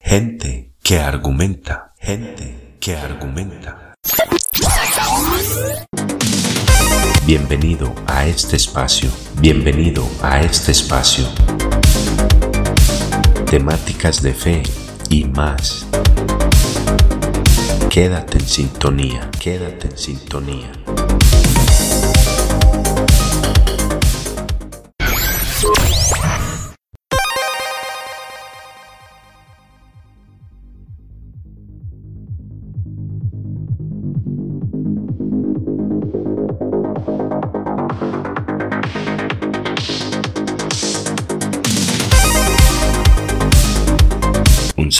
Gente que argumenta, gente que argumenta. Bienvenido a este espacio, bienvenido a este espacio. Temáticas de fe y más. Quédate en sintonía, quédate en sintonía.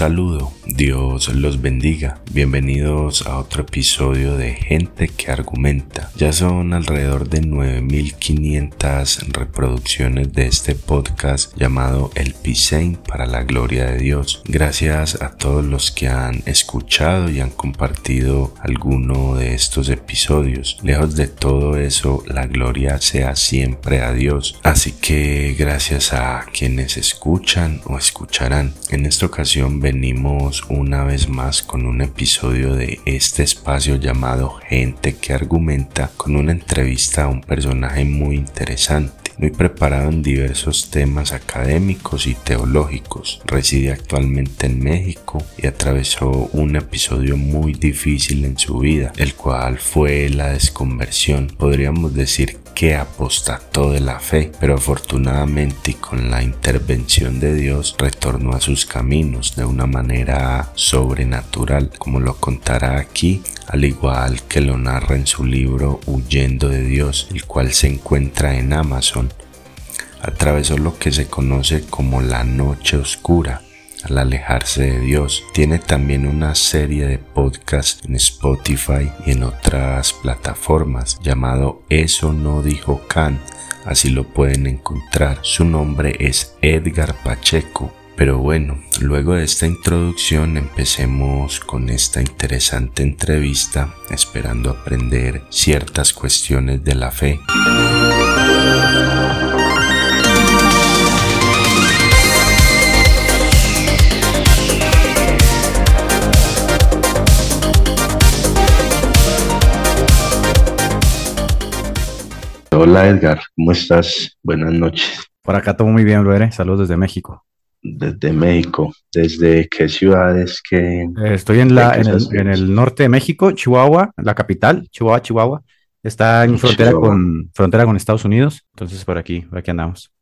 Saludo, Dios los bendiga. Bienvenidos a otro episodio de Gente que Argumenta. Ya son alrededor de 9500 reproducciones de este podcast llamado El Pisein para la gloria de Dios. Gracias a todos los que han escuchado y han compartido alguno de estos episodios. Lejos de todo eso, la gloria sea siempre a Dios. Así que gracias a quienes escuchan o escucharán. En esta ocasión venimos una vez más con un episodio de este espacio llamado Gente que argumenta con una entrevista a un personaje muy interesante muy preparado en diversos temas académicos y teológicos. Reside actualmente en México y atravesó un episodio muy difícil en su vida, el cual fue la desconversión. Podríamos decir que apostató de la fe, pero afortunadamente con la intervención de Dios retornó a sus caminos de una manera sobrenatural, como lo contará aquí, al igual que lo narra en su libro Huyendo de Dios, el cual se encuentra en Amazon. Atravesó lo que se conoce como la noche oscura, al alejarse de Dios. Tiene también una serie de podcasts en Spotify y en otras plataformas llamado Eso no dijo Kant. Así lo pueden encontrar. Su nombre es Edgar Pacheco. Pero bueno, luego de esta introducción empecemos con esta interesante entrevista esperando aprender ciertas cuestiones de la fe. Hola Edgar, ¿cómo estás? Buenas noches. Por acá todo muy bien, Luere. Saludos desde México. Desde México. ¿Desde qué ciudades? que eh, estoy en, la, en el, norte de México, Chihuahua, la capital, Chihuahua, Chihuahua. Está en frontera con, frontera con Estados Unidos. Entonces por aquí, por aquí andamos.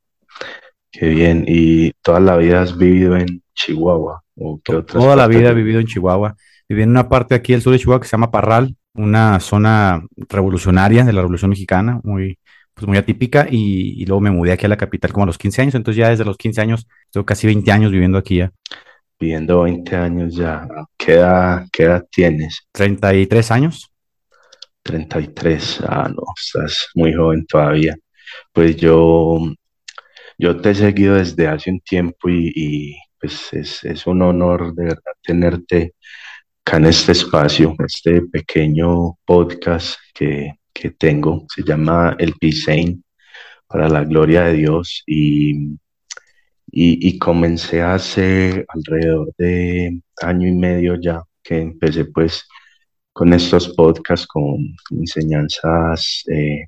Qué bien. ¿Y toda la vida has vivido en Chihuahua? ¿O qué toda la vida he vivido en Chihuahua. Viví en una parte aquí del sur de Chihuahua que se llama Parral, una zona revolucionaria de la Revolución Mexicana, muy, pues muy atípica y, luego me mudé aquí a la capital como a los 15 años, entonces ya desde los 15 años, tengo casi 20 años viviendo aquí ya. Viviendo 20 años ya, ¿qué edad, qué edad tienes? 33 años. 33, ah, no, estás muy joven todavía. Pues yo, yo te he seguido desde hace un tiempo y, pues es, es, un honor de verdad tenerte acá en este espacio, este pequeño podcast que que tengo, se llama El Pisein para la gloria de Dios. Y, y, comencé hace alrededor de año y medio ya que empecé pues con estos podcasts, con enseñanzas eh,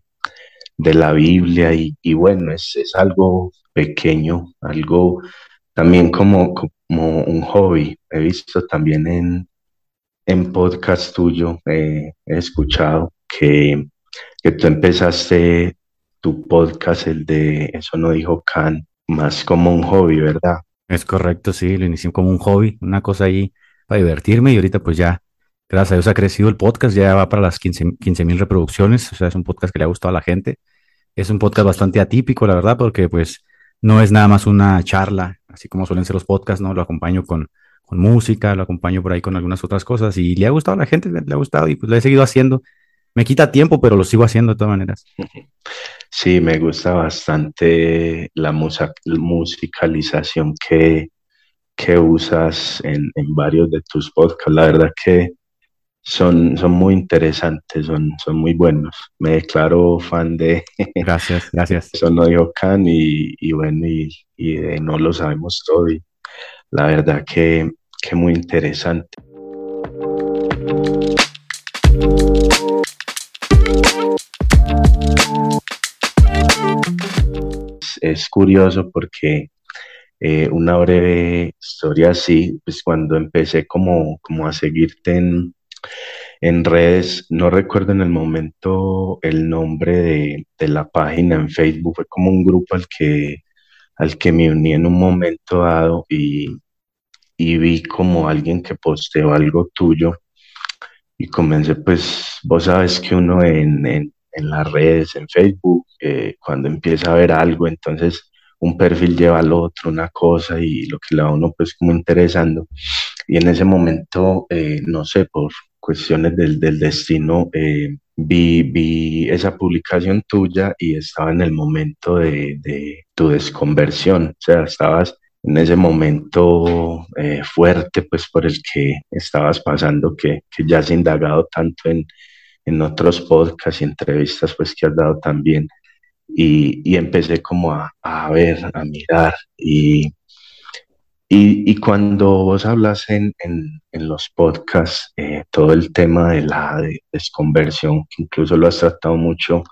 de la Biblia. Y, y bueno, es, es, algo pequeño, algo también como, como un hobby. He visto también en, en podcast tuyo, eh, he escuchado que que tú empezaste tu podcast, el de Eso no dijo Khan, más como un hobby, ¿verdad? Es correcto, sí, lo inicié como un hobby, una cosa ahí para divertirme y ahorita pues ya, gracias a Dios ha crecido el podcast, ya va para las 15 mil reproducciones, o sea, es un podcast que le ha gustado a la gente. Es un podcast bastante atípico, la verdad, porque pues no es nada más una charla, así como suelen ser los podcasts, ¿no? Lo acompaño con, con música, lo acompaño por ahí con algunas otras cosas y le ha gustado a la gente, le ha gustado y pues lo he seguido haciendo me quita tiempo, pero lo sigo haciendo de todas maneras. Sí, me gusta bastante la musicalización que, que usas en, varios de tus podcasts. La verdad que son, son muy interesantes, son, son muy buenos. Me declaro fan de... Gracias, gracias. Eso no dijo Khan y, y bueno, y, y, No lo sabemos todo. Y la verdad que, que muy interesante. Es curioso porque eh, una breve historia así, pues cuando empecé como, como a seguirte en, en redes, no recuerdo en el momento el nombre de, de, la página en Facebook, fue como un grupo al que, al que me uní en un momento dado y, y vi como alguien que posteó algo tuyo y comencé, pues vos sabes que uno en, en, en las redes, en Facebook, eh, cuando empieza a ver algo, entonces un perfil lleva al otro, una cosa y lo que le va a uno pues como interesando. Y en ese momento, eh, no sé, por cuestiones del, del destino, eh, vi, vi esa publicación tuya y estaba en el momento de, de tu desconversión, o sea, estabas en ese momento eh, fuerte, pues por el que estabas pasando, que, que ya has indagado tanto en, en otros podcasts y entrevistas, pues que has dado también. Y, y empecé como a, a, ver, a mirar. Y, y, y cuando vos hablas en, en, los podcasts, eh, todo el tema de la de desconversión, que incluso lo has tratado mucho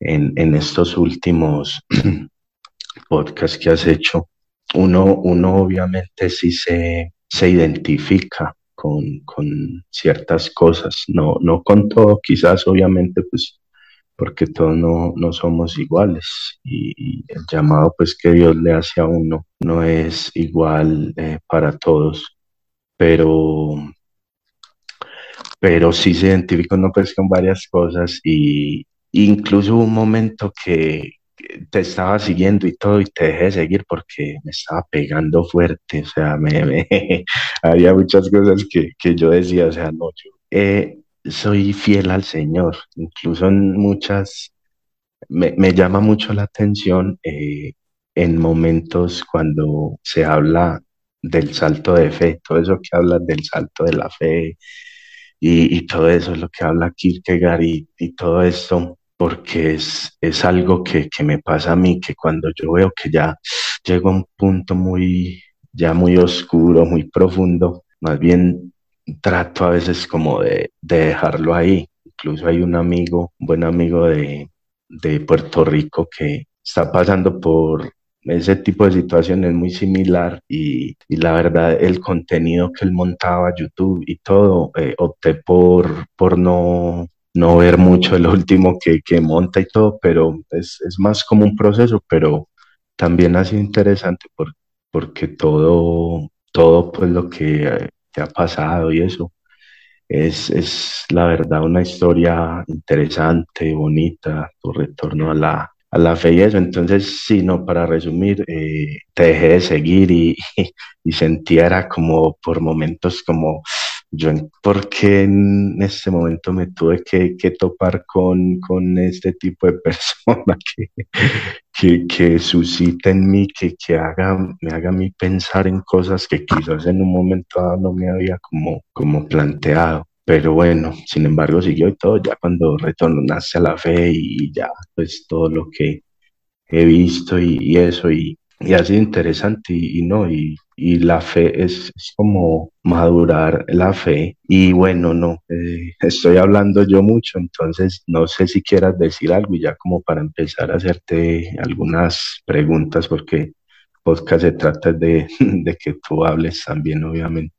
en, en estos últimos podcasts que has hecho, uno, uno obviamente sí se, se identifica con, con, ciertas cosas, no, no con todo, quizás obviamente pues porque todos no, no somos iguales. Y, el llamado pues que Dios le hace a uno no es igual eh, para todos, pero, pero sí se identifica uno pues con varias cosas. Y incluso un momento que, te estaba siguiendo y todo y te dejé de seguir porque me estaba pegando fuerte, o sea, me, me había muchas cosas que, que, yo decía, o sea, no, yo eh, soy fiel al Señor, incluso en muchas, me, me llama mucho la atención eh, en momentos cuando se habla del salto de fe, todo eso que habla del salto de la fe y, y todo eso es lo que habla Kierkegaard y, y todo esto porque es, es algo que, que, me pasa a mí, que cuando yo veo que ya llego a un punto muy, ya muy oscuro, muy profundo, más bien trato a veces como de, de dejarlo ahí. Incluso hay un amigo, un buen amigo de, de Puerto Rico que está pasando por ese tipo de situaciones muy similar y, la verdad el contenido que él montaba YouTube y todo eh, opté por, por no no ver mucho el último que, que monta y todo, pero es, es, más como un proceso, pero también ha sido interesante por, porque todo, todo pues lo que, que ha pasado y eso es, es la verdad una historia interesante, bonita, tu retorno a la, a la fe y eso. Entonces, sí, no, para resumir, eh, te dejé de seguir y, y, y sentía era como por momentos como yo porque en este momento me tuve que, que topar con, con, este tipo de persona que, que, que suscita en mí, que, que haga, me haga a mí pensar en cosas que quizás en un momento no me había como, como planteado. Pero bueno, sin embargo siguió y todo, ya cuando retornaste a la fe y ya pues todo lo que he visto y, y eso y, y ha sido interesante y, y no, y, y, la fe es, es, como madurar la fe. Y bueno, no, eh, estoy hablando yo mucho, entonces no sé si quieras decir algo y ya como para empezar a hacerte algunas preguntas, porque podcast se trata de, de que tú hables también, obviamente.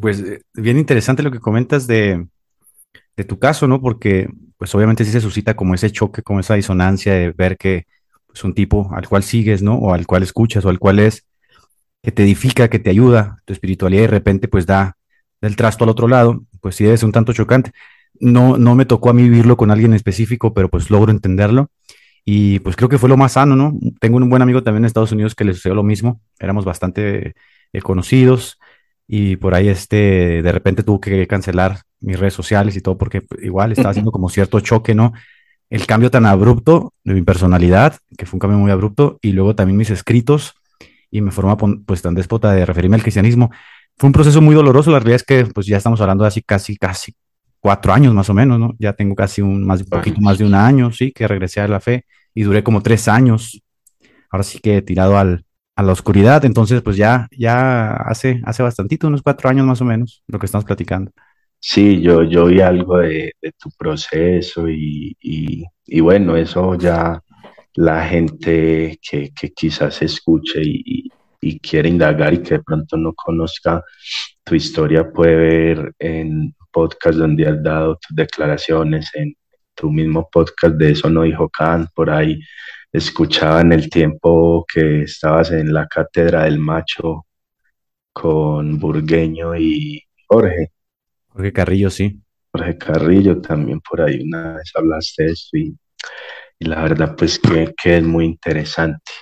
Pues eh, bien interesante lo que comentas de, de tu caso, ¿no? Porque pues obviamente sí se suscita como ese choque, como esa disonancia de ver que es un tipo al cual sigues, ¿no? O al cual escuchas, o al cual es, que te edifica, que te ayuda, tu espiritualidad de repente pues da del trasto al otro lado, pues sí es un tanto chocante. No, no me tocó a mí vivirlo con alguien específico, pero pues logro entenderlo. Y pues creo que fue lo más sano, ¿no? Tengo un buen amigo también en Estados Unidos que le sucedió lo mismo. Éramos bastante eh, conocidos y por ahí este, de repente tuvo que cancelar mis redes sociales y todo porque pues, igual estaba haciendo como cierto choque, ¿no? el cambio tan abrupto de mi personalidad, que fue un cambio muy abrupto, y luego también mis escritos y mi forma pues tan déspota de referirme al cristianismo. Fue un proceso muy doloroso, la realidad es que pues ya estamos hablando de así casi, casi cuatro años más o menos, ¿no? Ya tengo casi un, más, un poquito más de un año, sí, que regresé a la fe y duré como tres años. Ahora sí que he tirado al, a la oscuridad. Entonces, pues ya, ya hace, hace bastantito, unos cuatro años más o menos, lo que estamos platicando. Sí, yo, yo vi algo de, tu proceso y, y, bueno, eso ya la gente que, que quizás escuche y, y, quiere indagar y que de pronto no conozca tu historia puede ver en podcast donde has dado tus declaraciones, en tu mismo podcast de Eso no dijo Kant, por ahí escuchaba en el tiempo que estabas en la cátedra del macho con Burgueño y Jorge. Jorge Carrillo, sí. Jorge Carrillo también por ahí una vez hablaste de eso y, la verdad pues que, que es muy interesante.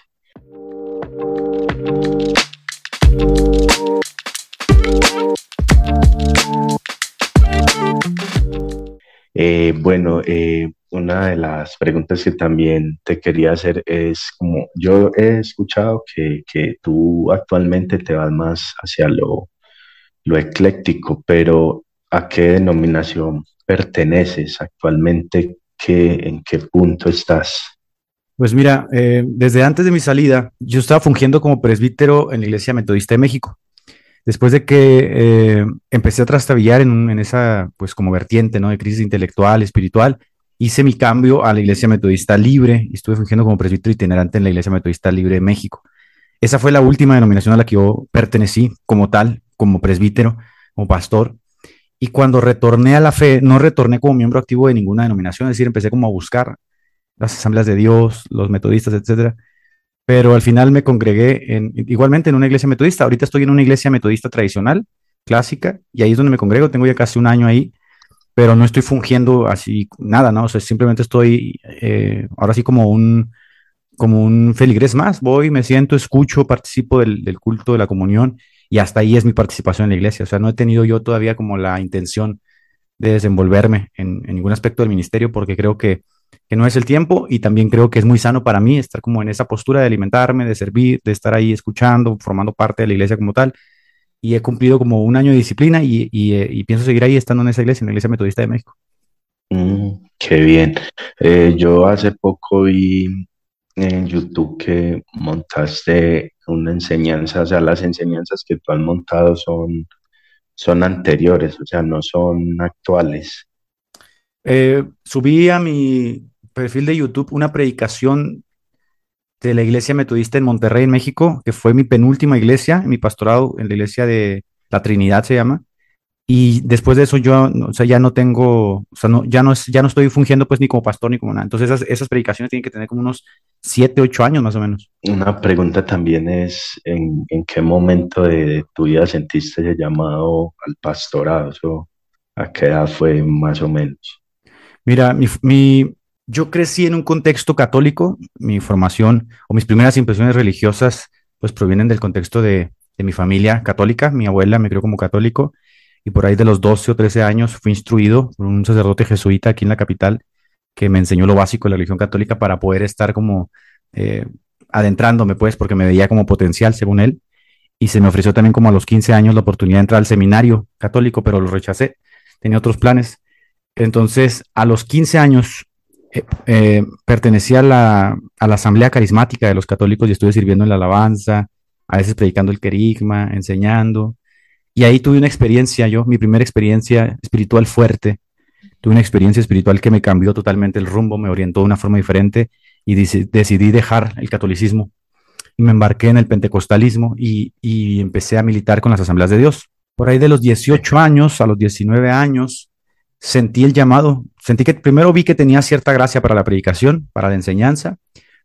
Eh, bueno, eh, una de las preguntas que también te quería hacer es como yo he escuchado que, que tú actualmente te vas más hacia lo, lo ecléctico, pero ¿a qué denominación perteneces actualmente? ¿Qué, ¿En qué punto estás? Pues mira, eh, desde antes de mi salida, yo estaba fungiendo como presbítero en la Iglesia Metodista de México. Después de que eh, empecé a trastabillar en, en, esa, pues como vertiente, ¿no? De crisis intelectual, espiritual, hice mi cambio a la Iglesia Metodista Libre y estuve fungiendo como presbítero itinerante en la Iglesia Metodista Libre de México. Esa fue la última denominación a la que yo pertenecí como tal, como presbítero, como pastor. Y cuando retorné a la fe, no retorné como miembro activo de ninguna denominación, es decir, empecé como a buscar las asambleas de Dios, los metodistas, etcétera. Pero al final me congregué en, igualmente en una iglesia metodista. Ahorita estoy en una iglesia metodista tradicional, clásica, y ahí es donde me congrego. Tengo ya casi un año ahí pero no estoy fungiendo así nada, ¿no? O sea, simplemente estoy eh, ahora sí como un, como un feligres más. Voy, me siento, escucho, participo del, culto de la comunión y hasta ahí es mi participación en la iglesia. O sea, no he tenido yo todavía como la intención de desenvolverme en, ningún aspecto del ministerio porque creo que, que, no es el tiempo y también creo que es muy sano para mí estar como en esa postura de alimentarme, de servir, de estar ahí escuchando, formando parte de la iglesia como tal y he cumplido como un año de disciplina y, eh, pienso seguir ahí estando en esa iglesia, en la Iglesia Metodista de México. Mm, qué bien. Eh, yo hace poco vi en YouTube que montaste una enseñanza, o sea, las enseñanzas que tú has montado son, son anteriores, o sea, no son actuales. Eh, subí a mi perfil de YouTube una predicación de la iglesia metodista en Monterrey, en México, que fue mi penúltima iglesia, mi pastorado en la iglesia de la Trinidad se llama. Y después de eso yo, o sea, ya no tengo, o sea, no, ya no, es, ya no estoy fungiendo pues ni como pastor ni como nada. Entonces esas, esas predicaciones tienen que tener como unos siete, ocho años más o menos. Una pregunta también es, ¿en, en qué momento de tu vida sentiste el llamado al pastorado? ¿O ¿A qué edad fue más o menos? Mira, mi, mi, yo crecí en un contexto católico, mi formación o mis primeras impresiones religiosas pues provienen del contexto de, mi familia católica, mi abuela me crió como católico y por ahí de los 12 o 13 años fui instruido por un sacerdote jesuita aquí en la capital que me enseñó lo básico de la religión católica para poder estar como eh, adentrándome pues porque me veía como potencial según él y se me ofreció también como a los 15 años la oportunidad de entrar al seminario católico pero lo rechacé, tenía otros planes. Entonces, a los 15 años eh, eh, pertenecía a la, asamblea carismática de los católicos y estuve sirviendo en la alabanza, a veces predicando el querigma, enseñando. Y ahí tuve una experiencia, yo, mi primera experiencia espiritual fuerte. Tuve una experiencia espiritual que me cambió totalmente el rumbo, me orientó de una forma diferente y decidí dejar el catolicismo. Y me embarqué en el pentecostalismo y, y empecé a militar con las asambleas de Dios. Por ahí de los 18 años a los 19 años, sentí el llamado, sentí que primero vi que tenía cierta gracia para la predicación, para la enseñanza,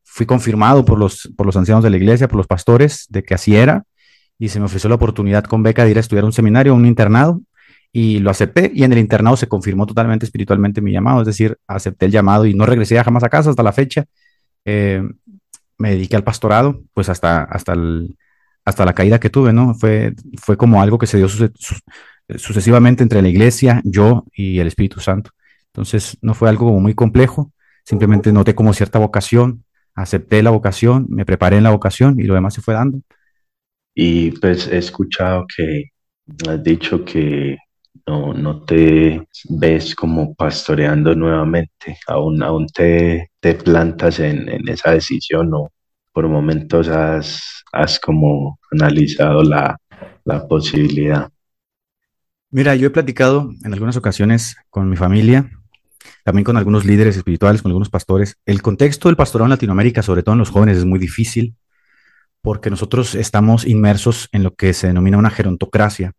fui confirmado por los, por los ancianos de la iglesia, por los pastores, de que así era, y se me ofreció la oportunidad con beca de ir a estudiar un seminario, un internado, y lo acepté, y en el internado se confirmó totalmente espiritualmente mi llamado, es decir, acepté el llamado y no regresé jamás a casa hasta la fecha. Eh, me dediqué al pastorado, pues hasta, hasta, hasta la caída que tuve, ¿no? Fue, fue como algo que se dio sucesivamente entre la iglesia, yo y el Espíritu Santo. Entonces no fue algo muy complejo, simplemente noté como cierta vocación, acepté la vocación, me preparé en la vocación y lo demás se fue dando. Y pues he escuchado que has dicho que no, no te ves como pastoreando nuevamente, aún, aún te, te plantas en, en esa decisión o, por momentos has, has como analizado la, la posibilidad? Mira, yo he platicado en algunas ocasiones con mi familia, también con algunos líderes espirituales, con algunos pastores. El contexto del pastorado en Latinoamérica, sobre todo en los jóvenes, es muy difícil porque nosotros estamos inmersos en lo que se denomina una gerontocracia.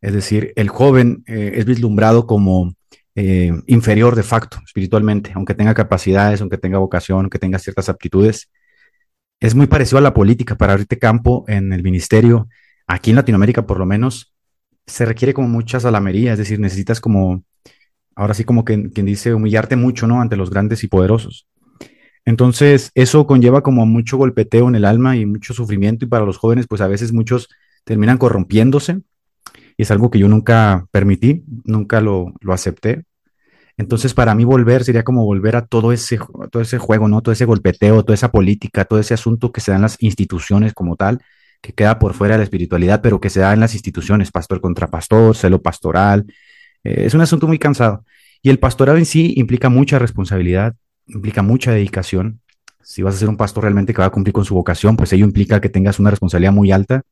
Es decir, el joven eh, es vislumbrado como eh, inferior de facto espiritualmente, aunque tenga capacidades, aunque tenga vocación, aunque tenga ciertas aptitudes. Es muy parecido a la política para abrirte campo en el ministerio. Aquí en Latinoamérica, por lo menos, se requiere como mucha salamería, es decir, necesitas como, ahora sí como quien dice, humillarte mucho, ¿no? Ante los grandes y poderosos. Entonces, eso conlleva como mucho golpeteo en el alma y mucho sufrimiento y para los jóvenes, pues a veces muchos terminan corrompiéndose y es algo que yo nunca permití, nunca lo, lo acepté. Entonces, para mí volver sería como volver a todo ese, todo ese juego, ¿no? Todo ese golpeteo, toda esa política, todo ese asunto que se da en las instituciones como tal, que queda por fuera de la espiritualidad, pero que se da en las instituciones, pastor contra pastor, celo pastoral. Eh, es un asunto muy cansado. Y el pastorado en sí implica mucha responsabilidad, implica mucha dedicación. Si vas a ser un pastor realmente que va a cumplir con su vocación, pues ello implica que tengas una responsabilidad muy alta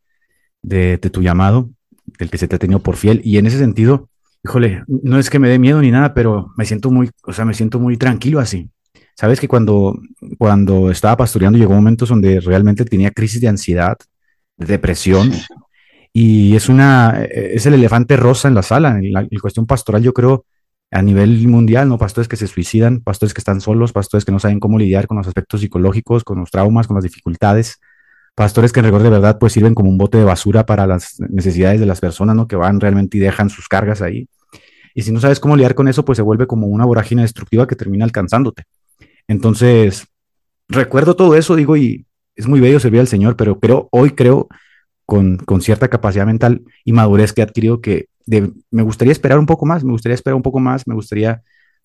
de, tu llamado, del que se te ha tenido por fiel. Y en ese sentido, híjole, no es que me dé miedo ni nada, pero me siento muy, o sea, me siento muy tranquilo así. Sabes que cuando, cuando estaba pastoreando llegó momentos donde realmente tenía crisis de ansiedad, de depresión, y es una, es el elefante rosa en la sala. En la, cuestión pastoral, yo creo, a nivel mundial, ¿no? Pastores que se suicidan, pastores que están solos, pastores que no saben cómo lidiar con los aspectos psicológicos, con los traumas, con las dificultades, pastores que en rigor de verdad pues sirven como un bote de basura para las necesidades de las personas, ¿no? Que van realmente y dejan sus cargas ahí. Y si no sabes cómo lidiar con eso, pues se vuelve como una vorágine destructiva que termina alcanzándote. Entonces, recuerdo todo eso, digo, y es muy bello servir al Señor, pero, pero hoy creo con, con cierta capacidad mental y madurez que he adquirido que me gustaría esperar un poco más, me gustaría esperar un poco más, me gustaría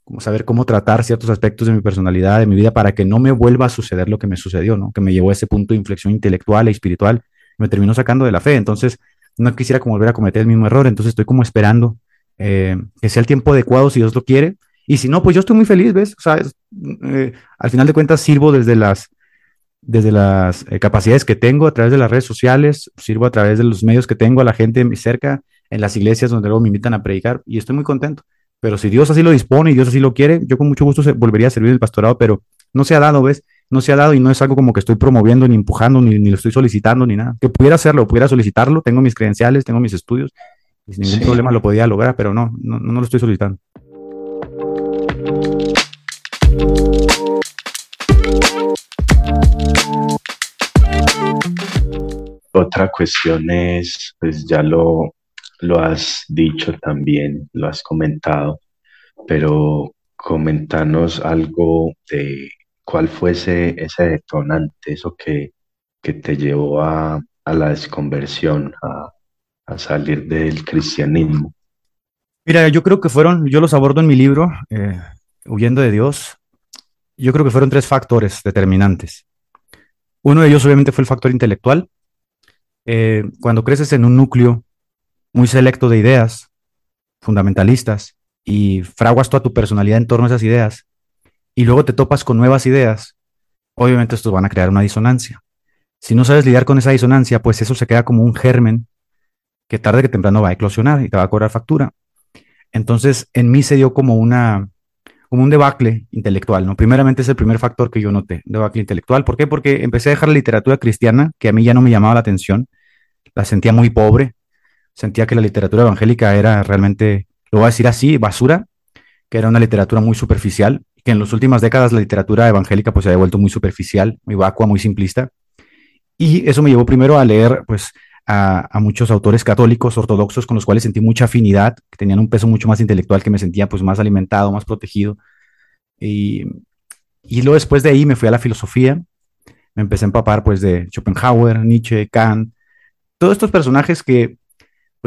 como saber cómo tratar ciertos aspectos de mi personalidad, de mi vida, para que no me vuelva a suceder lo que me sucedió, ¿no? Que me llevó a ese punto de inflexión intelectual e espiritual, me terminó sacando de la fe. Entonces, no quisiera como volver a cometer el mismo error, entonces estoy como esperando eh, que sea el tiempo adecuado si Dios lo quiere. Y si no, pues yo estoy muy feliz, ¿ves? Eh, al final de cuentas sirvo desde las, desde las eh, capacidades que tengo a través de las redes sociales, sirvo a través de los medios que tengo a la gente cerca en las iglesias donde luego me invitan a predicar y estoy muy contento. Pero si Dios así lo dispone y Dios así lo quiere, yo con mucho gusto volvería a servir el pastorado, pero no se ha dado, ¿ves? No se ha dado y no es algo como que estoy promoviendo, ni empujando, ni, ni lo estoy solicitando, ni nada. Que pudiera hacerlo, pudiera solicitarlo, tengo mis credenciales, tengo mis estudios, y sin ningún problema lo podía lograr, pero no, no, no lo estoy solicitando. Otra cuestión es, pues ya lo, lo has dicho también, lo has comentado, pero comentanos algo de cuál fue ese, detonante, eso que, que te llevó a, la desconversión, a, salir del cristianismo. Mira, yo creo que fueron, yo los abordo en mi libro, eh, Huyendo de Dios, yo creo que fueron tres factores determinantes. Uno de ellos obviamente fue el factor intelectual. Eh, cuando creces en un núcleo muy selecto de ideas fundamentalistas y fraguas toda tu personalidad en torno a esas ideas y luego te topas con nuevas ideas, obviamente estos van a crear una disonancia. Si no sabes lidiar con esa disonancia, pues eso se queda como un germen que tarde que temprano va a eclosionar y te va a cobrar factura. Entonces, en mí se dio como una como un debacle intelectual, ¿no? Primeramente es el primer factor que yo noté, debacle intelectual. ¿Por qué? Porque empecé a dejar la literatura cristiana, que a mí ya no me llamaba la atención, la sentía muy pobre, sentía que la literatura evangélica era realmente, lo voy a decir así, basura, que era una literatura muy superficial, que en las últimas décadas la literatura evangélica pues se había vuelto muy superficial, muy vacua, muy simplista. Y eso me llevó primero a leer pues a, muchos autores católicos, ortodoxos, con los cuales sentí mucha afinidad, que tenían un peso mucho más intelectual, que me sentía pues más alimentado, más protegido. Y, y luego después de ahí me fui a la filosofía, me empecé a empapar pues de Schopenhauer, Nietzsche, Kant, todos estos personajes que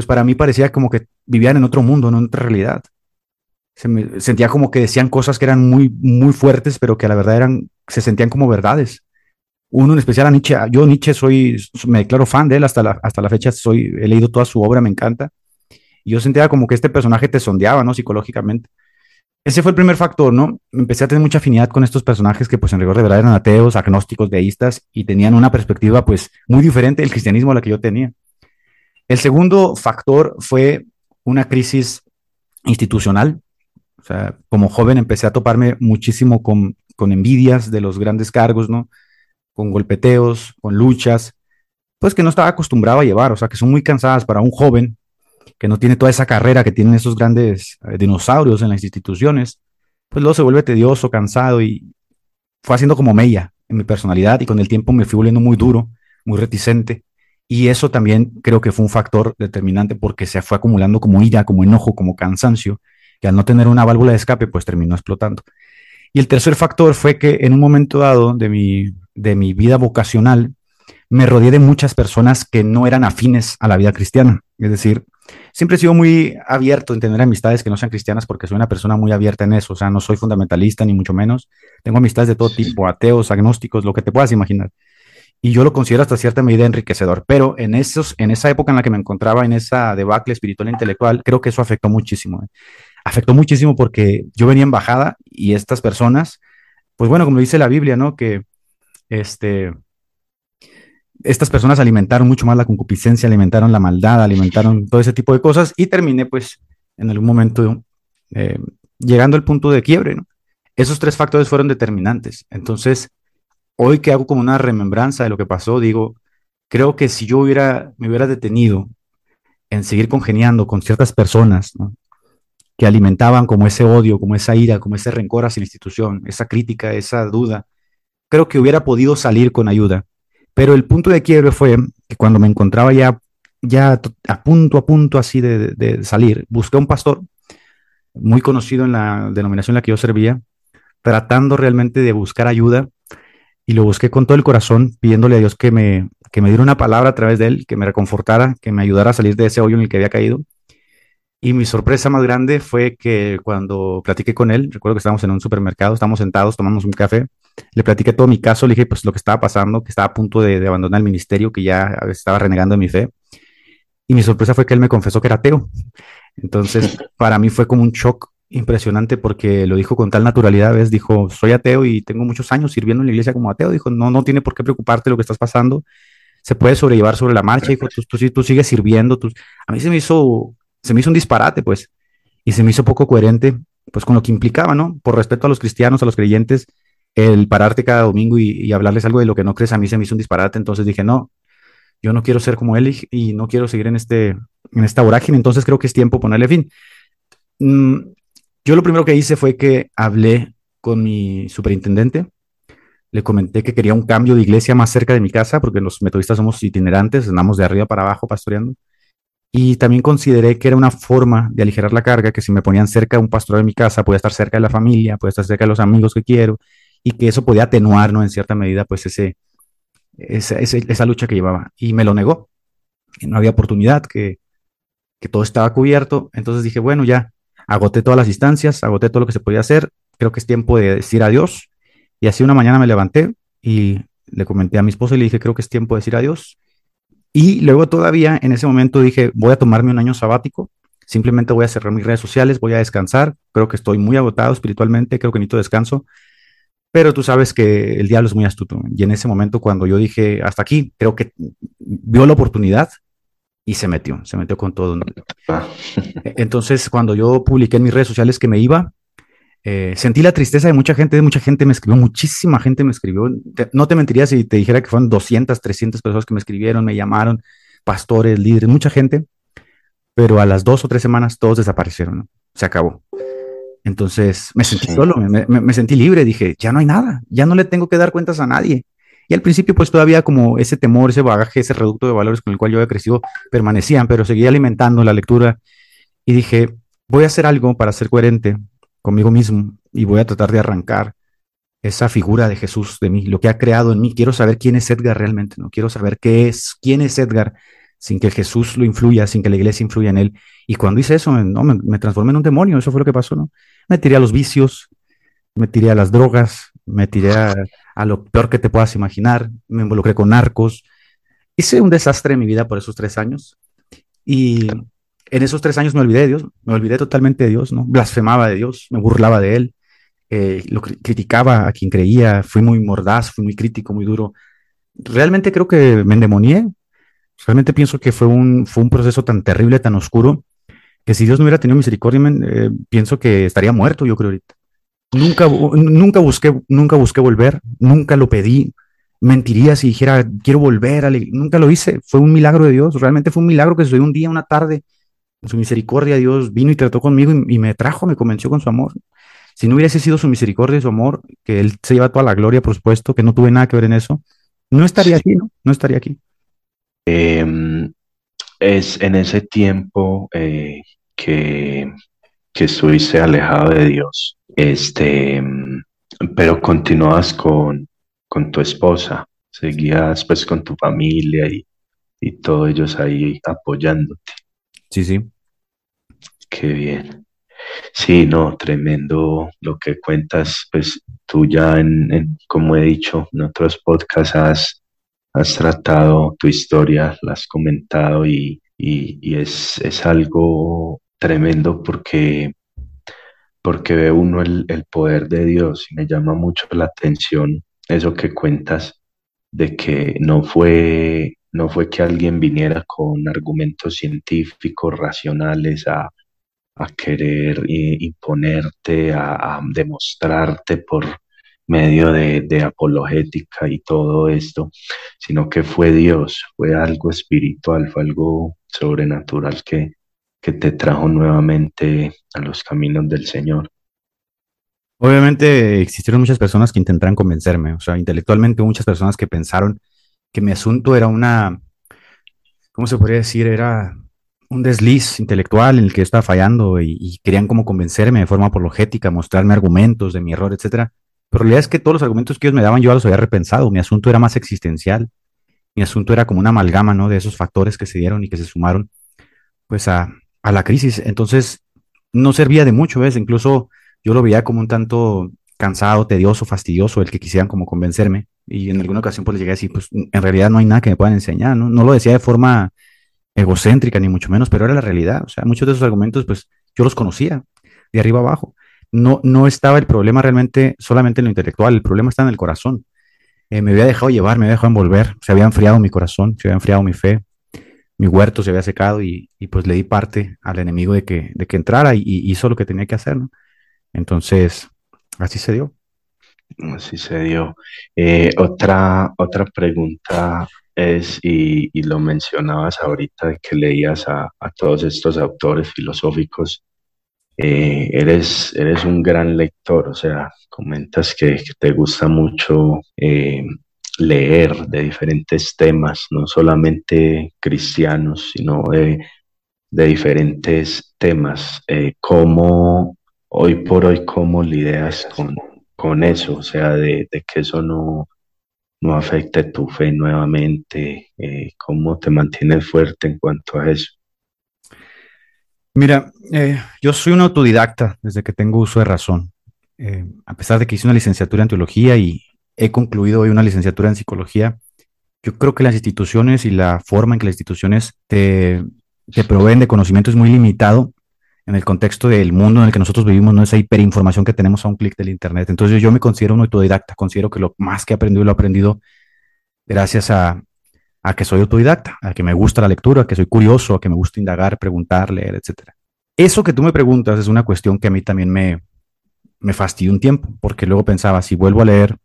pues para mí parecía como que vivían en otro mundo, en otra realidad. Se me, sentía como que decían cosas que eran muy, muy fuertes, pero que a la verdad eran, se sentían como verdades. Uno en especial a Nietzsche, yo Nietzsche soy, me declaro fan de él, hasta la, hasta la fecha soy, he leído toda su obra, me encanta. Y yo sentía como que este personaje te sondeaba, ¿no? Psicológicamente. ese fue el primer factor, ¿no? Empecé a tener mucha afinidad con estos personajes que pues en rigor de verdad eran ateos, agnósticos, deístas y tenían una perspectiva pues muy diferente del cristianismo a la que yo tenía. El segundo factor fue una crisis institucional. O sea, como joven empecé a toparme muchísimo con, con envidias de los grandes cargos, ¿no? Con golpeteos, con luchas, pues que no estaba acostumbrado a llevar, o sea, que son muy cansadas para un joven que no tiene toda esa carrera que tienen esos grandes eh, dinosaurios en las instituciones, pues luego se vuelve tedioso, cansado y fue haciendo como mella en mi personalidad y con el tiempo me fui volviendo muy duro, muy reticente. Y eso también creo que fue un factor determinante porque se fue acumulando como ira, como enojo, como cansancio, que al no tener una válvula de escape, pues terminó explotando. Y el tercer factor fue que en un momento dado de mi, de mi vida vocacional, me rodeé de muchas personas que no eran afines a la vida cristiana. Es decir, siempre he sido muy abierto en tener amistades que no sean cristianas porque soy una persona muy abierta en eso. O sea, no soy fundamentalista ni mucho menos. Tengo amistades de todo tipo, ateos, agnósticos, lo que te puedas imaginar. Y yo lo considero hasta cierta medida enriquecedor. Pero en, esos, en esa época en la que me encontraba, en esa debacle espiritual e intelectual, creo que eso afectó muchísimo. ¿eh? Afectó muchísimo porque yo venía en bajada y estas personas, pues bueno, como dice la Biblia, ¿no? Que este estas personas alimentaron mucho más la concupiscencia, alimentaron la maldad, alimentaron todo ese tipo de cosas y terminé pues en algún momento eh, llegando al punto de quiebre. Esos tres factores fueron determinantes. Entonces, hoy que hago como una remembranza de lo que pasó, digo, creo que si yo hubiera, me hubiera detenido en seguir congeniando con ciertas personas que alimentaban como ese odio, como esa ira, como ese rencor hacia la institución, esa crítica, esa duda, creo que hubiera podido salir con ayuda. Pero el punto de quiebre fue que cuando me encontraba ya, ya a punto, a punto así de, salir, busqué un pastor muy conocido en la denominación en la que yo servía, tratando realmente de buscar ayuda y lo busqué con todo el corazón, pidiéndole a Dios que me, que me diera una palabra a través de él, que me reconfortara, que me ayudara a salir de ese hoyo en el que había caído. Y mi sorpresa más grande fue que cuando platiqué con él, recuerdo que estábamos en un supermercado, estábamos sentados, tomamos un café, le platiqué todo mi caso, le dije pues lo que estaba pasando, que estaba a punto de, abandonar el ministerio, que ya estaba renegando de mi fe. Y mi sorpresa fue que él me confesó que era ateo. Entonces, para mí fue como un shock impresionante porque lo dijo con tal naturalidad, ¿ves? Dijo, soy ateo y tengo muchos años sirviendo en la iglesia como ateo. Dijo, no, no tiene por qué preocuparte lo que estás pasando. Se puede sobrellevar sobre la marcha. Dijo, tú, tú, tú sigues sirviendo. A mí se me hizo se me hizo un disparate, pues, y se me hizo poco coherente, pues, con lo que implicaba, ¿no? Por respeto a los cristianos, a los creyentes, el pararte cada domingo y, hablarles algo de lo que no crees, a mí se me hizo un disparate, entonces dije, no, yo no quiero ser como él y, no quiero seguir en, este, en esta vorágine, entonces creo que es tiempo ponerle fin. Mm, yo lo primero que hice fue que hablé con mi superintendente, le comenté que quería un cambio de iglesia más cerca de mi casa, porque los metodistas somos itinerantes, andamos de arriba para abajo pastoreando. Y también consideré que era una forma de aligerar la carga, que si me ponían cerca de un pastor de mi casa, podía estar cerca de la familia, podía estar cerca de los amigos que quiero, y que eso podía atenuar, ¿no? En cierta medida, pues ese, esa, esa lucha que llevaba. Y me lo negó. Y no había oportunidad, que, que todo estaba cubierto. Entonces dije, bueno, ya agoté todas las instancias, agoté todo lo que se podía hacer. Creo que es tiempo de decir adiós. Y así una mañana me levanté y le comenté a mi esposa y le dije, creo que es tiempo de decir adiós. Y luego todavía en ese momento dije, voy a tomarme un año sabático, simplemente voy a cerrar mis redes sociales, voy a descansar, creo que estoy muy agotado espiritualmente, creo que necesito descanso, pero tú sabes que el diablo es muy astuto. Y en ese momento cuando yo dije, hasta aquí, creo que vio la oportunidad y se metió, se metió con todo. Ah. Entonces, cuando yo publiqué en mis redes sociales que me iba, eh, sentí la tristeza de mucha gente, de mucha gente me escribió, muchísima gente me escribió. no te mentiría si te dijera que fueron 200, 300 personas que me escribieron, me llamaron, pastores, líderes, mucha gente, pero a las dos o tres semanas todos desaparecieron, se acabó. Entonces me sentí solo, me, sentí libre, dije, ya no hay nada, ya no le tengo que dar cuentas a nadie. Y al principio pues todavía como ese temor, ese bagaje, ese reducto de valores con el cual yo había crecido permanecían, pero seguía alimentando la lectura y dije, voy a hacer algo para ser coherente, conmigo mismo y voy a tratar de arrancar esa figura de Jesús de mí, lo que ha creado en mí. Quiero saber quién es Edgar realmente, ¿no? Quiero saber qué es, quién es Edgar sin que Jesús lo influya, sin que la iglesia influya en él. Y cuando hice eso, no, me, transformé en un demonio, eso fue lo que pasó, ¿no? Me tiré a los vicios, me tiré a las drogas, me tiré a, a lo peor que te puedas imaginar, me involucré con narcos. Hice un desastre en mi vida por esos tres años. Y en esos tres años me olvidé de Dios, me olvidé totalmente de Dios, ¿no? Blasfemaba de Dios, me burlaba de Él, eh, lo criticaba a quien creía, fui muy mordaz, fui muy crítico, muy duro. Realmente creo que me endemonié, realmente pienso que fue un, fue un proceso tan terrible, tan oscuro, que si Dios no hubiera tenido misericordia, eh, pienso que estaría muerto, yo creo ahorita. Nunca, nunca, busqué, nunca busqué volver, nunca lo pedí. Mentiría si dijera, quiero volver. Nunca lo hice. Fue un milagro de Dios. Realmente fue un milagro que soy un día, una tarde. En su misericordia, Dios vino y trató conmigo y, me trajo, me convenció con su amor. Si no hubiese sido su misericordia y su amor, que Él se lleva toda la gloria, por supuesto, que no tuve nada que ver en eso, no estaría aquí, ¿no? No estaría aquí. Em, es en ese tiempo eh, que, que estuviste alejado de Dios, este, pero continuabas con, con tu esposa, seguías pues con tu familia y, y todos ellos ahí apoyándote. Sí, sí. Qué bien. Sí, no, tremendo lo que cuentas, pues tú ya en, como he dicho en otros podcasts has, has tratado tu historia, la has comentado y, y, es, es, algo tremendo porque porque ve uno el, poder de Dios y me llama mucho la atención eso que cuentas de que no fue, no fue que alguien viniera con argumentos científicos, racionales a, querer imponerte, a, demostrarte por medio de, de, apologética y todo esto, sino que fue Dios, fue algo espiritual, fue algo sobrenatural que, que te trajo nuevamente a los caminos del Señor. Obviamente existieron muchas personas que intentaron convencerme, o sea, intelectualmente muchas personas que pensaron que mi asunto era una, ¿cómo se podría decir? Era un desliz intelectual en el que yo estaba fallando y, querían como convencerme de forma apologética, mostrarme argumentos de mi error, etcétera. Pero la realidad es que todos los argumentos que ellos me daban yo los había repensado. Mi asunto era más existencial. Mi asunto era como una amalgama, ¿no? De esos factores que se dieron y que se sumaron, pues, a, a la crisis. Entonces, no servía de mucho, ¿ves? Incluso yo lo veía como un tanto cansado, tedioso, fastidioso, el que quisieran como convencerme. Y en alguna ocasión pues le llegué a decir, pues en realidad no hay nada que me puedan enseñar, ¿no? No lo decía de forma egocéntrica, ni mucho menos, pero era la realidad. O sea, muchos de esos argumentos, pues yo los conocía de arriba abajo. No, no estaba el problema realmente solamente en lo intelectual, el problema está en el corazón. Eh, me había dejado llevar, me había dejado envolver, se había enfriado mi corazón, se había enfriado mi fe, mi huerto se había secado y, pues le di parte al enemigo de que, de que entrara y, hizo lo que tenía que hacer, ¿no? Entonces, así se dio. Así se dio. Eh, otra, otra pregunta es, y, lo mencionabas ahorita, de que leías a, todos estos autores filosóficos, eh, eres, eres un gran lector, o sea, comentas que, te gusta mucho eh, leer de diferentes temas, no solamente cristianos, sino de, diferentes temas. Eh, ¿Cómo hoy por hoy, cómo lidias con, con eso? O sea, de, que eso no, no afecte tu fe nuevamente, eh, ¿cómo te mantienes fuerte en cuanto a eso? Mira, eh, yo soy un autodidacta desde que tengo uso de razón. a pesar de que hice una licenciatura en teología y, he concluido hoy una licenciatura en psicología. Yo creo que las instituciones y la forma en que las instituciones te, proveen de conocimiento es muy limitado en el contexto del mundo en el que nosotros vivimos, no esa hiperinformación que tenemos a un clic del Internet. Entonces yo me considero un autodidacta, considero que lo más que he aprendido lo he aprendido gracias a, a que soy autodidacta, a que me gusta la lectura, a que soy curioso, a que me gusta indagar, preguntar, leer, etc. Eso que tú me preguntas es una cuestión que a mí también me, me fastidió un tiempo, porque luego pensaba, si vuelvo a leer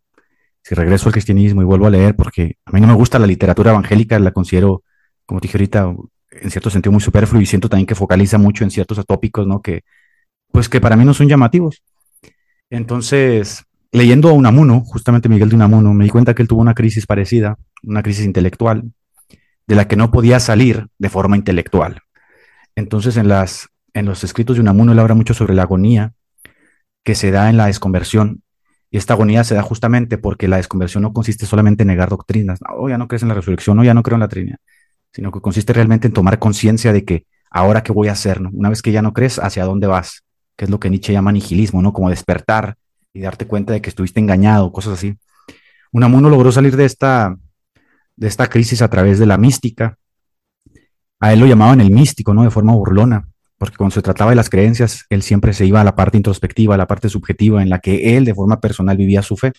si regreso al cristianismo y vuelvo a leer, porque a mí no me gusta la literatura evangélica, la considero, como dije ahorita, en cierto sentido muy superfluo y siento también que focaliza mucho en ciertos atópicos, ¿no? Que, pues que para mí no son llamativos. Entonces, leyendo a Unamuno, justamente Miguel de Unamuno, me di cuenta que él tuvo una crisis parecida, una crisis intelectual, de la que no podía salir de forma intelectual. Entonces, en, las, en los escritos de Unamuno, él habla mucho sobre la agonía que se da en la desconversión y esta agonía se da justamente porque la desconversión no consiste solamente en negar doctrinas, no, ya no crees en la resurrección, no, ya no creo en la Trinidad, sino que consiste realmente en tomar conciencia de que ahora qué voy a hacer. Una vez que ya no crees, ¿hacia dónde vas? Que es lo que Nietzsche llama nihilismo, ¿no? Como despertar y darte cuenta de que estuviste engañado, cosas así. Unamuno logró salir de esta, de esta crisis a través de la mística a él lo llamaban el místico, ¿no? De forma burlona, porque cuando se trataba de las creencias, él siempre se iba a la parte introspectiva, a la parte subjetiva, en la que él de forma personal vivía su fe.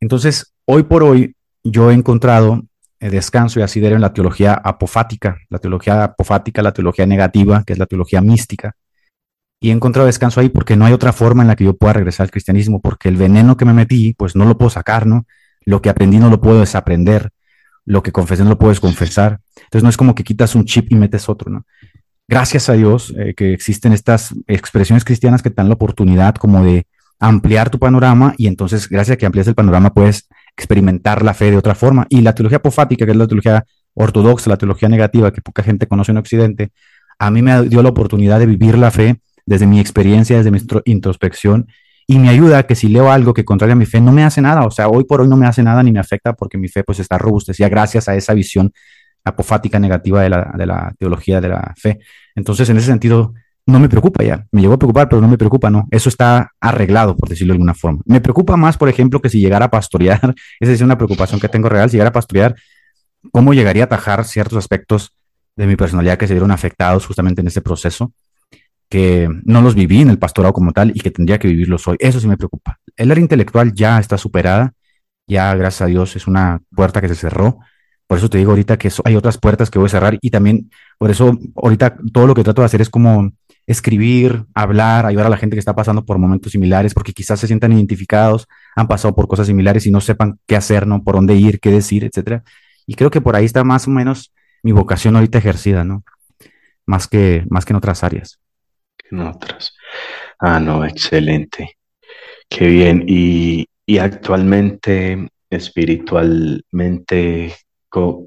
Entonces, hoy por hoy, yo he encontrado eh, descanso y asidero en la teología apofática, la teología apofática, la teología negativa, que es la teología mística. Y he encontrado descanso ahí porque no hay otra forma en la que yo pueda regresar al cristianismo, porque el veneno que me metí, pues no lo puedo sacar, ¿no? Lo que aprendí no lo puedo desaprender, lo que confesé no lo puedo desconfesar. Entonces no es como que quitas un chip y metes otro, ¿no? Gracias a Dios eh, que existen estas expresiones cristianas que te dan la oportunidad como de ampliar tu panorama y entonces gracias a que amplias el panorama puedes experimentar la fe de otra forma. Y la teología apofática, que es la teología ortodoxa, la teología negativa que poca gente conoce en Occidente, a mí me dio la oportunidad de vivir la fe desde mi experiencia, desde mi introspección y me ayuda que si leo algo que contraria a mi fe no me hace nada, o sea, hoy por hoy no me hace nada ni me afecta porque mi fe pues está robustecida gracias a esa visión apofática negativa de la, de la teología de la fe. Entonces, en ese sentido, no me preocupa ya. Me llegó a preocupar, pero no me preocupa, ¿no? Eso está arreglado, por decirlo de alguna forma. Me preocupa más, por ejemplo, que si llegara a pastorear, esa es una preocupación que tengo real, si llegara a pastorear, ¿cómo llegaría a atajar ciertos aspectos de mi personalidad que se vieron afectados justamente en ese proceso? que no los viví en el pastorado como tal y que tendría que vivirlos hoy. Eso sí me preocupa. El área intelectual ya está superada, ya gracias a Dios es una puerta que se cerró. Por eso te digo ahorita que hay otras puertas que voy a cerrar y también por eso ahorita todo lo que trato de hacer es como escribir, hablar, ayudar a la gente que está pasando por momentos similares, porque quizás se sientan identificados, han pasado por cosas similares y no sepan qué hacer, ¿no? Por dónde ir, qué decir, etcétera. Y creo que por ahí está más o menos mi vocación ahorita ejercida, ¿no? Más que, más que en otras áreas en otras. Ah, no, excelente. Qué bien. Y, actualmente, espiritualmente,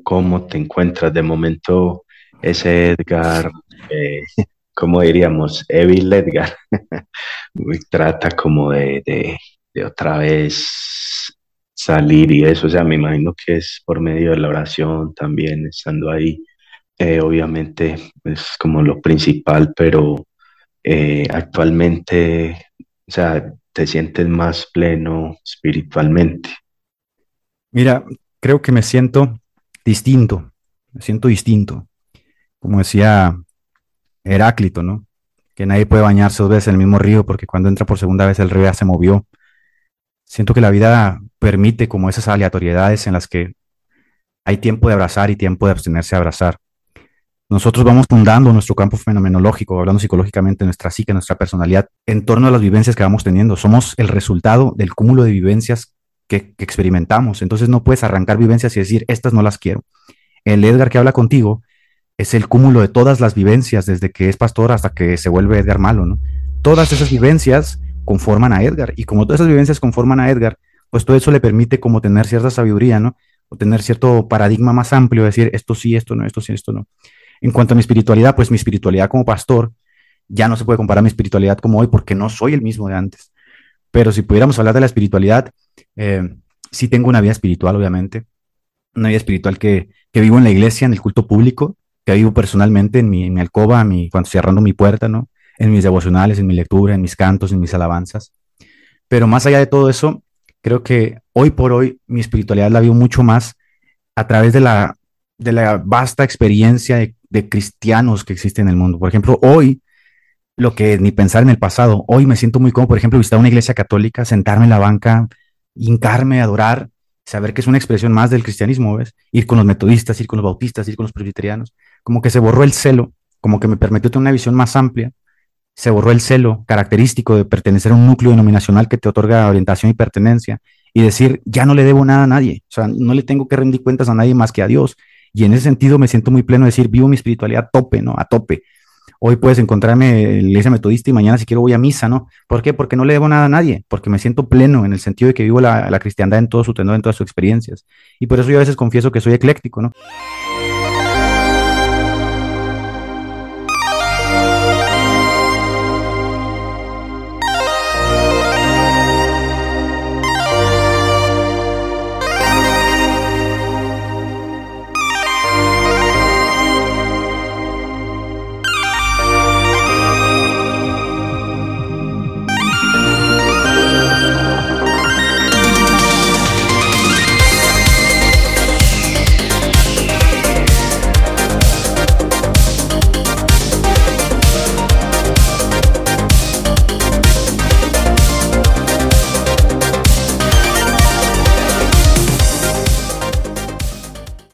¿cómo, te encuentras? De momento, ese Edgar, eh, ¿cómo diríamos? Evil Edgar, trata como de, de, otra vez salir y eso, o sea, me imagino que es por medio de la oración también, estando ahí, eh, obviamente es como lo principal, pero eh, actualmente, o sea, te sientes más pleno espiritualmente? Mira, creo que me siento distinto, me siento distinto. Como decía Heráclito, ¿no? Que nadie puede bañarse dos veces en el mismo río porque cuando entra por segunda vez el río ya se movió. Siento que la vida permite como esas aleatoriedades en las que hay tiempo de abrazar y tiempo de abstenerse a abrazar. Nosotros vamos fundando nuestro campo fenomenológico, hablando psicológicamente, nuestra psique, nuestra personalidad, en torno a las vivencias que vamos teniendo. Somos el resultado del cúmulo de vivencias que, experimentamos. Entonces no puedes arrancar vivencias y decir, estas no las quiero. El Edgar que habla contigo es el cúmulo de todas las vivencias, desde que es pastor hasta que se vuelve Edgar malo, ¿no? Todas esas vivencias conforman a Edgar. Y como todas esas vivencias conforman a Edgar, pues todo eso le permite como tener cierta sabiduría, ¿no? O tener cierto paradigma más amplio, decir, esto sí, esto no, esto sí, esto no. En cuanto a mi espiritualidad, pues mi espiritualidad como pastor ya no se puede comparar a mi espiritualidad como hoy porque no soy el mismo de antes. Pero si pudiéramos hablar de la espiritualidad, eh, sí tengo una vida espiritual, obviamente. Una vida espiritual que, vivo en la iglesia, en el culto público, que vivo personalmente en mi, en mi alcoba, mi, cuando cerrando mi puerta, ¿no? En mis devocionales, en mi lectura, en mis cantos, en mis alabanzas. Pero más allá de todo eso, creo que hoy por hoy mi espiritualidad la vivo mucho más a través de la, de la vasta experiencia de de cristianos que existen en el mundo. Por ejemplo, hoy, lo que ni pensar en el pasado, hoy me siento muy cómodo, por ejemplo, visitar una iglesia católica, sentarme en la banca, hincarme, adorar, saber que es una expresión más del cristianismo, ¿ves? Ir con los metodistas, ir con los bautistas, ir con los presbiterianos, como que se borró el celo, como que me permitió tener una visión más amplia, se borró el celo característico de pertenecer a un núcleo denominacional que te otorga orientación y pertenencia y decir, ya no le debo nada a nadie, o sea, no le tengo que rendir cuentas a nadie más que a Dios. Y en ese sentido me siento muy pleno de decir, vivo mi espiritualidad a tope, ¿no? A tope. Hoy puedes encontrarme en la iglesia metodista y mañana si quiero voy a misa, ¿no? ¿Por qué? Porque no le debo nada a nadie, porque me siento pleno en el sentido de que vivo la, la cristiandad en todo su tenor, en todas sus experiencias. Y por eso yo a veces confieso que soy ecléctico, ¿no?